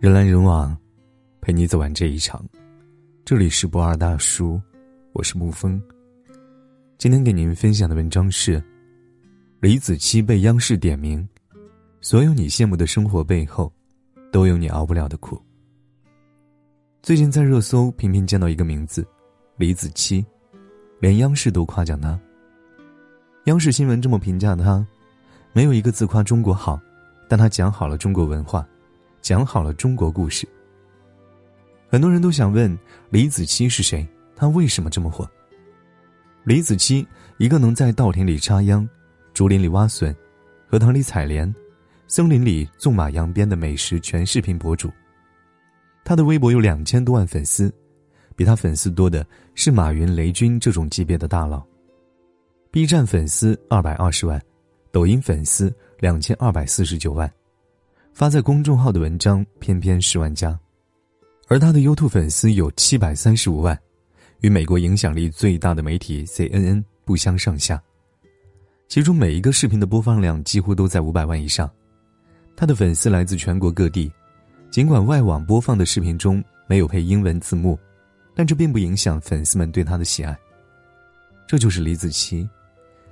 人来人往，陪你走完这一场。这里是不二大叔，我是沐风。今天给您分享的文章是：李子柒被央视点名，所有你羡慕的生活背后，都有你熬不了的苦。最近在热搜频频见到一个名字，李子柒，连央视都夸奖他。央视新闻这么评价他：没有一个字夸中国好，但他讲好了中国文化。讲好了中国故事。很多人都想问李子柒是谁？他为什么这么火？李子柒，一个能在稻田里插秧、竹林里挖笋、荷塘里采莲、森林里纵马扬鞭的美食全视频博主。他的微博有两千多万粉丝，比他粉丝多的是马云、雷军这种级别的大佬。B 站粉丝二百二十万，抖音粉丝两千二百四十九万。发在公众号的文章偏偏十万加，而他的 YouTube 粉丝有七百三十五万，与美国影响力最大的媒体 CNN 不相上下。其中每一个视频的播放量几乎都在五百万以上。他的粉丝来自全国各地，尽管外网播放的视频中没有配英文字幕，但这并不影响粉丝们对他的喜爱。这就是李子柒，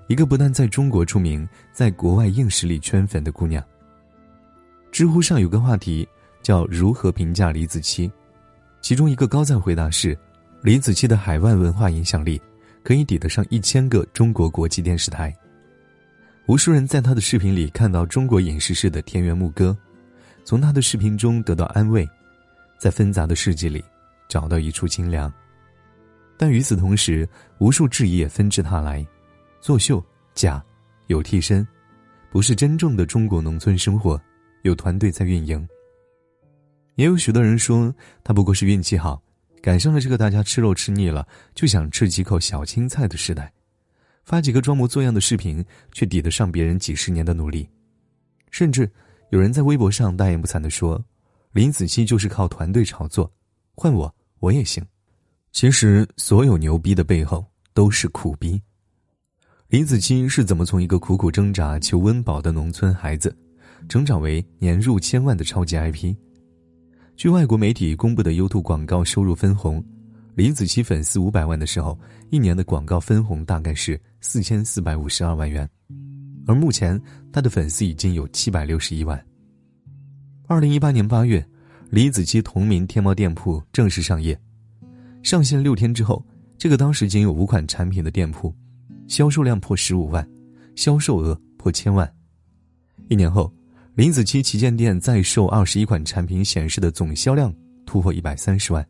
一个不但在中国出名，在国外硬实力圈粉的姑娘。知乎上有个话题叫“如何评价李子柒”，其中一个高赞回答是：“李子柒的海外文化影响力可以抵得上一千个中国国际电视台。”无数人在他的视频里看到中国影视式的田园牧歌，从他的视频中得到安慰，在纷杂的世界里找到一处清凉。但与此同时，无数质疑也纷至沓来：作秀、假、有替身，不是真正的中国农村生活。有团队在运营。也有许多人说他不过是运气好，赶上了这个大家吃肉吃腻了就想吃几口小青菜的时代，发几个装模作样的视频却抵得上别人几十年的努力。甚至有人在微博上大言不惭地说：“林子柒就是靠团队炒作，换我我也行。”其实，所有牛逼的背后都是苦逼。李子柒是怎么从一个苦苦挣扎求温饱的农村孩子？成长为年入千万的超级 IP。据外国媒体公布的 YouTube 广告收入分红，李子柒粉丝五百万的时候，一年的广告分红大概是四千四百五十二万元，而目前他的粉丝已经有七百六十一万。二零一八年八月，李子柒同名天猫店铺正式上业，上线六天之后，这个当时仅有五款产品的店铺，销售量破十五万，销售额破千万。一年后。林子柒旗舰店在售二十一款产品显示的总销量突破一百三十万，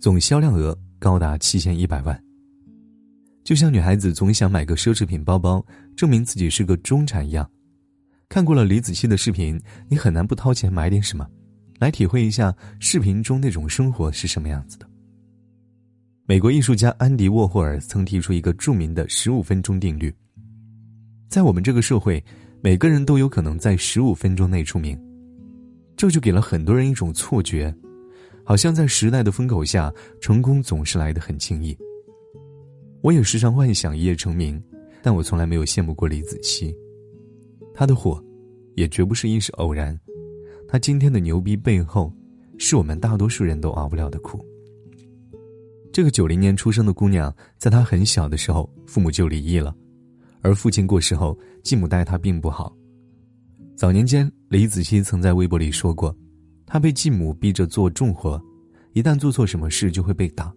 总销量额高达七千一百万。就像女孩子总想买个奢侈品包包，证明自己是个中产一样。看过了李子柒的视频，你很难不掏钱买点什么，来体会一下视频中那种生活是什么样子的。美国艺术家安迪沃霍尔曾提出一个著名的十五分钟定律，在我们这个社会。每个人都有可能在十五分钟内出名，这就给了很多人一种错觉，好像在时代的风口下，成功总是来得很轻易。我也时常幻想一夜成名，但我从来没有羡慕过李子柒。他的火，也绝不是一时偶然。他今天的牛逼背后，是我们大多数人都熬不了的苦。这个九零年出生的姑娘，在她很小的时候，父母就离异了。而父亲过世后，继母待他并不好。早年间，李子柒曾在微博里说过，他被继母逼着做重活，一旦做错什么事就会被打，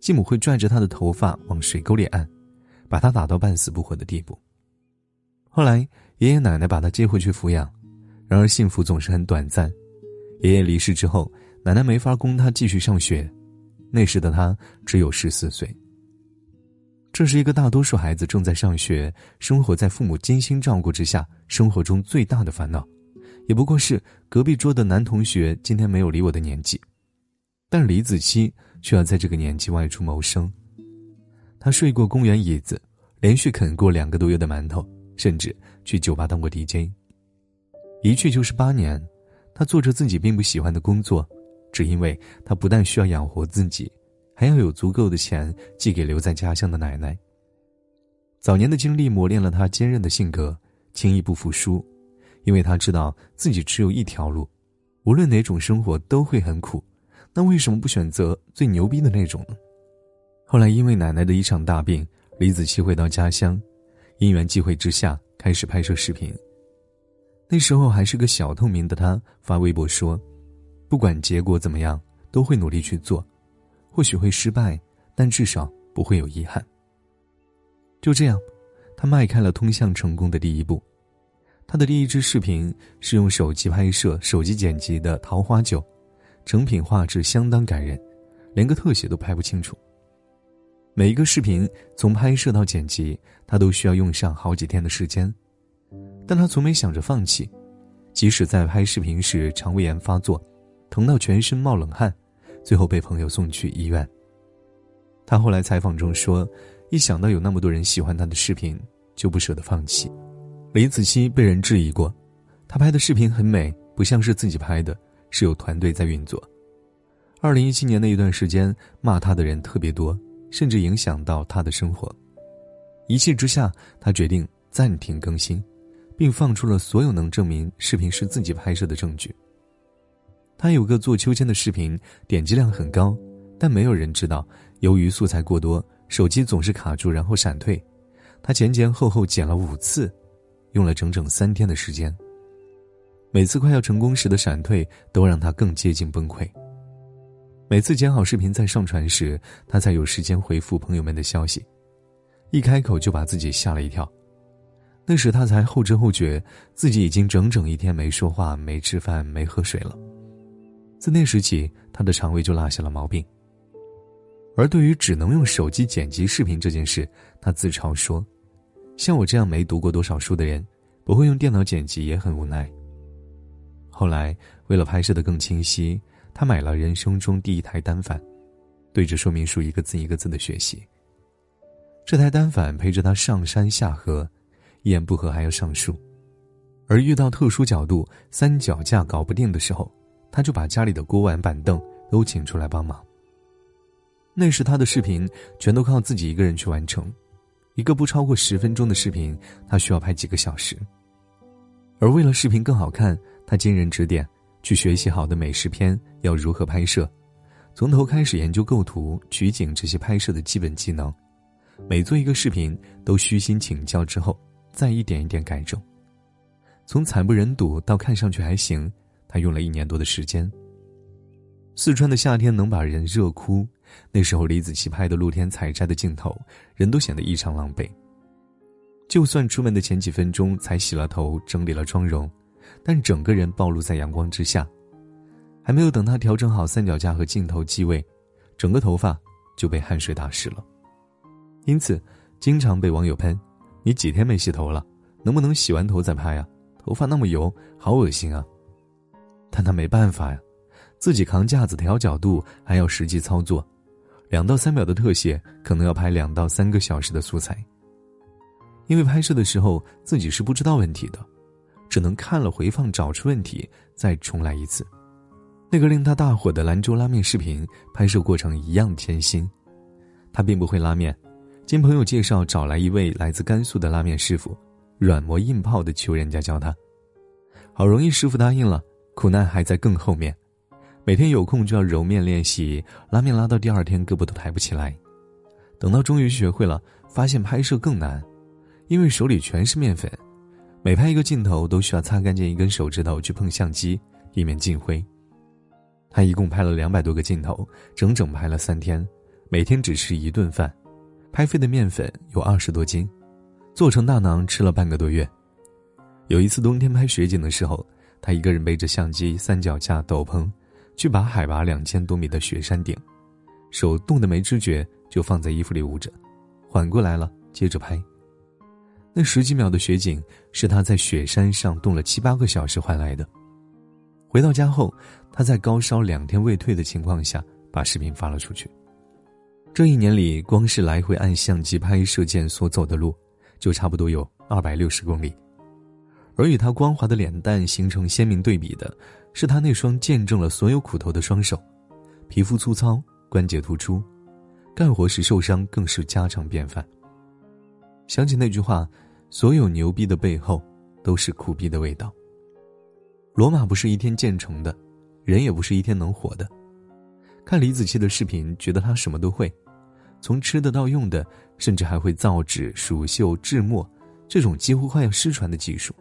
继母会拽着他的头发往水沟里按，把他打到半死不活的地步。后来，爷爷奶奶把他接回去抚养，然而幸福总是很短暂。爷爷离世之后，奶奶没法供他继续上学，那时的他只有十四岁。这是一个大多数孩子正在上学、生活在父母精心照顾之下，生活中最大的烦恼，也不过是隔壁桌的男同学今天没有理我的年纪。但李子柒却要在这个年纪外出谋生。他睡过公园椅子，连续啃过两个多月的馒头，甚至去酒吧当过 DJ。一去就是八年，他做着自己并不喜欢的工作，只因为他不但需要养活自己。还要有足够的钱寄给留在家乡的奶奶。早年的经历磨练了他坚韧的性格，轻易不服输，因为他知道自己只有一条路，无论哪种生活都会很苦，那为什么不选择最牛逼的那种呢？后来因为奶奶的一场大病，李子柒回到家乡，因缘际会之下开始拍摄视频。那时候还是个小透明的他发微博说：“不管结果怎么样，都会努力去做，或许会失败，但至少不会有遗憾。”就这样，他迈开了通向成功的第一步。他的第一支视频是用手机拍摄、手机剪辑的《桃花酒》，成品画质相当感人，连个特写都拍不清楚。每一个视频从拍摄到剪辑，他都需要用上好几天的时间，但他从没想着放弃，即使在拍视频时肠胃炎发作，疼到全身冒冷汗，最后被朋友送去医院。他后来采访中说：“一想到有那么多人喜欢他的视频，就不舍得放弃。”李子柒被人质疑过，他拍的视频很美，不像是自己拍的，是有团队在运作。二零一七年的一段时间，骂他的人特别多，甚至影响到他的生活。一气之下，他决定暂停更新，并放出了所有能证明视频是自己拍摄的证据。他有个做秋千的视频，点击量很高，但没有人知道，由于素材过多，手机总是卡住，然后闪退。他前前后后剪了五次。用了整整三天的时间。每次快要成功时的闪退，都让他更接近崩溃。每次剪好视频再上传时，他才有时间回复朋友们的消息，一开口就把自己吓了一跳。那时他才后知后觉，自己已经整整一天没说话、没吃饭、没喝水了。自那时起，他的肠胃就落下了毛病。而对于只能用手机剪辑视频这件事，他自嘲说。像我这样没读过多少书的人，不会用电脑剪辑也很无奈。后来为了拍摄的更清晰，他买了人生中第一台单反，对着说明书一个字一个字的学习。这台单反陪着他上山下河，一言不合还要上树，而遇到特殊角度三脚架搞不定的时候，他就把家里的锅碗板凳都请出来帮忙。那时他的视频全都靠自己一个人去完成。一个不超过十分钟的视频，他需要拍几个小时。而为了视频更好看，他经人指点，去学习好的美食片要如何拍摄，从头开始研究构图、取景这些拍摄的基本技能。每做一个视频，都虚心请教之后，再一点一点改正。从惨不忍睹到看上去还行，他用了一年多的时间。四川的夏天能把人热哭。那时候李子柒拍的露天采摘的镜头，人都显得异常狼狈。就算出门的前几分钟才洗了头、整理了妆容，但整个人暴露在阳光之下。还没有等他调整好三脚架和镜头机位，整个头发就被汗水打湿了。因此，经常被网友喷：“你几天没洗头了？能不能洗完头再拍啊？头发那么油，好恶心啊！”但他没办法呀。自己扛架子调角度，还要实际操作，两到三秒的特写可能要拍两到三个小时的素材。因为拍摄的时候自己是不知道问题的，只能看了回放找出问题，再重来一次。那个令他大火的兰州拉面视频拍摄过程一样艰辛，他并不会拉面，经朋友介绍找来一位来自甘肃的拉面师傅，软磨硬泡的求人家教他，好容易师傅答应了，苦难还在更后面。每天有空就要揉面练习拉面，拉到第二天胳膊都抬不起来。等到终于学会了，发现拍摄更难，因为手里全是面粉，每拍一个镜头都需要擦干净一根手指头去碰相机，以免进灰。他一共拍了两百多个镜头，整整拍了三天，每天只吃一顿饭，拍废的面粉有二十多斤，做成大馕吃了半个多月。有一次冬天拍雪景的时候，他一个人背着相机、三脚架、斗篷。去把海拔两千多米的雪山顶，手冻得没知觉，就放在衣服里捂着，缓过来了接着拍。那十几秒的雪景是他在雪山上冻了七八个小时换来的。回到家后，他在高烧两天未退的情况下把视频发了出去。这一年里，光是来回按相机拍摄键所走的路，就差不多有二百六十公里。而与他光滑的脸蛋形成鲜明对比的，是他那双见证了所有苦头的双手，皮肤粗糙，关节突出，干活时受伤更是家常便饭。想起那句话：“所有牛逼的背后，都是苦逼的味道。”罗马不是一天建成的，人也不是一天能火的。看李子柒的视频，觉得他什么都会，从吃的到用的，甚至还会造纸、蜀绣、制墨，这种几乎快要失传的技术。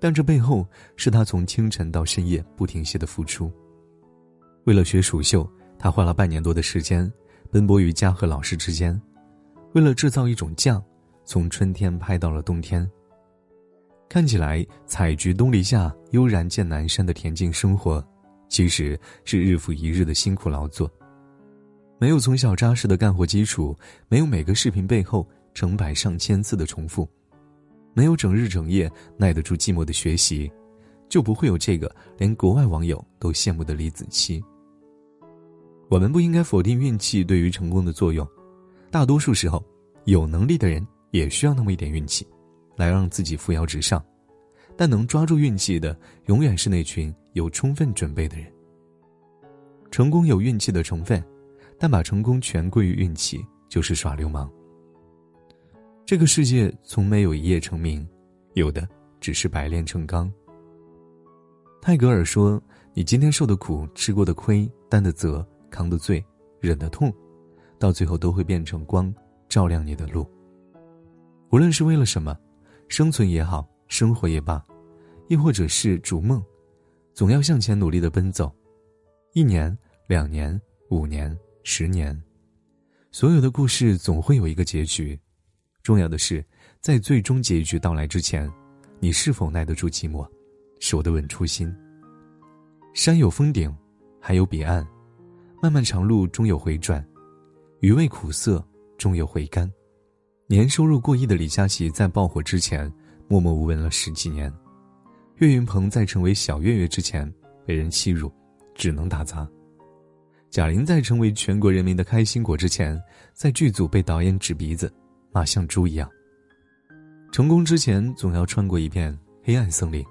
但这背后是他从清晨到深夜不停歇的付出。为了学蜀绣，他花了半年多的时间，奔波于家和老师之间。为了制造一种酱，从春天拍到了冬天。看起来采菊东篱下，悠然见南山的恬静生活，其实是日复一日的辛苦劳作。没有从小扎实的干活基础，没有每个视频背后成百上千次的重复，没有整日整夜耐得住寂寞的学习，就不会有这个连国外网友都羡慕的李子柒。我们不应该否定运气对于成功的作用，大多数时候，有能力的人也需要那么一点运气，来让自己扶摇直上。但能抓住运气的，永远是那群有充分准备的人。成功有运气的成分，但把成功全归于运气，就是耍流氓。这个世界从没有一夜成名，有的只是百炼成钢。泰戈尔说：“你今天受的苦、吃过的亏、担的责。”扛的罪，忍的痛，到最后都会变成光，照亮你的路。无论是为了什么，生存也好，生活也罢，亦或者是逐梦，总要向前努力的奔走。一年、两年、五年、十年，所有的故事总会有一个结局。重要的是，在最终结局到来之前，你是否耐得住寂寞，是我的稳初心。山有峰顶，海有彼岸。漫漫长路终有回转，余味苦涩终有回甘。年收入过亿的李佳琦在爆火之前默默无闻了十几年，岳云鹏在成为小岳岳之前被人欺辱，只能打杂。贾玲在成为全国人民的开心果之前，在剧组被导演指鼻子，骂像猪一样。成功之前总要穿过一片黑暗森林，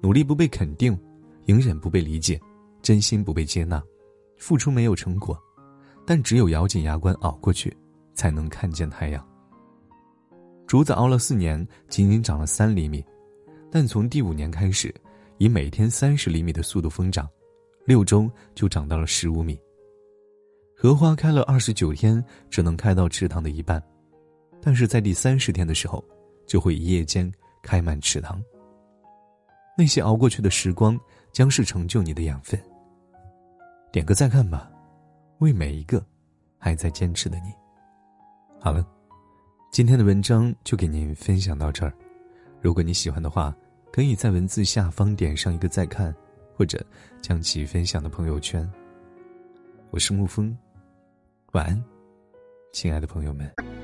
努力不被肯定，隐忍不被理解，真心不被接纳。付出没有成果，但只有咬紧牙关熬过去，才能看见太阳。竹子熬了四年，仅仅长了三厘米，但从第五年开始，以每天三十厘米的速度疯长，六周就长到了十五米。荷花开了二十九天，只能开到池塘的一半，但是在第三十天的时候，就会一夜间开满池塘。那些熬过去的时光，将是成就你的养分。点个再看吧，为每一个还在坚持的你。好了，今天的文章就给您分享到这儿。如果你喜欢的话，可以在文字下方点上一个再看，或者将其分享到朋友圈。我是沐风，晚安，亲爱的朋友们。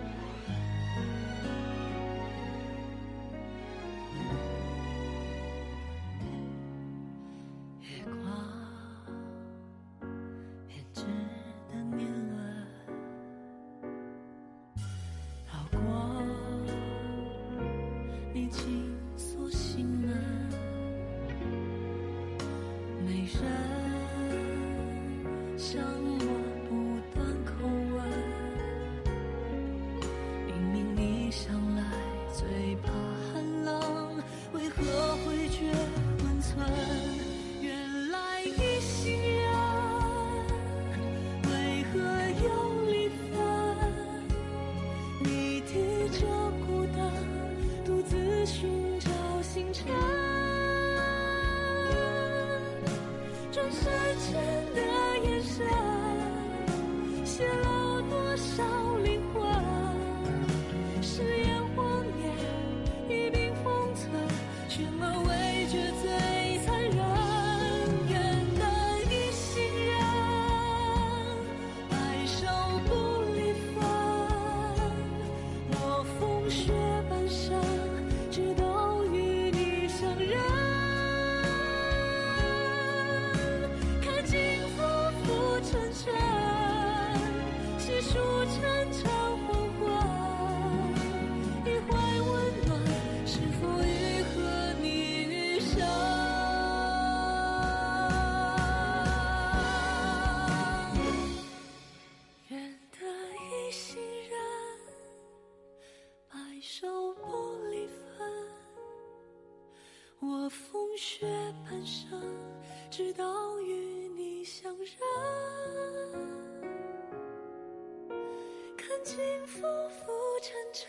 今浮浮沉沉，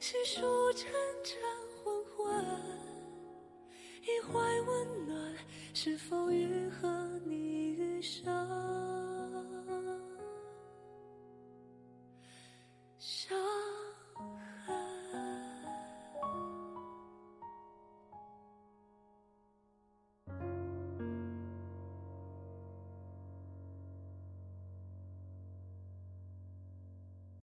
细数晨晨昏昏，一怀温暖，是否愈合你余生？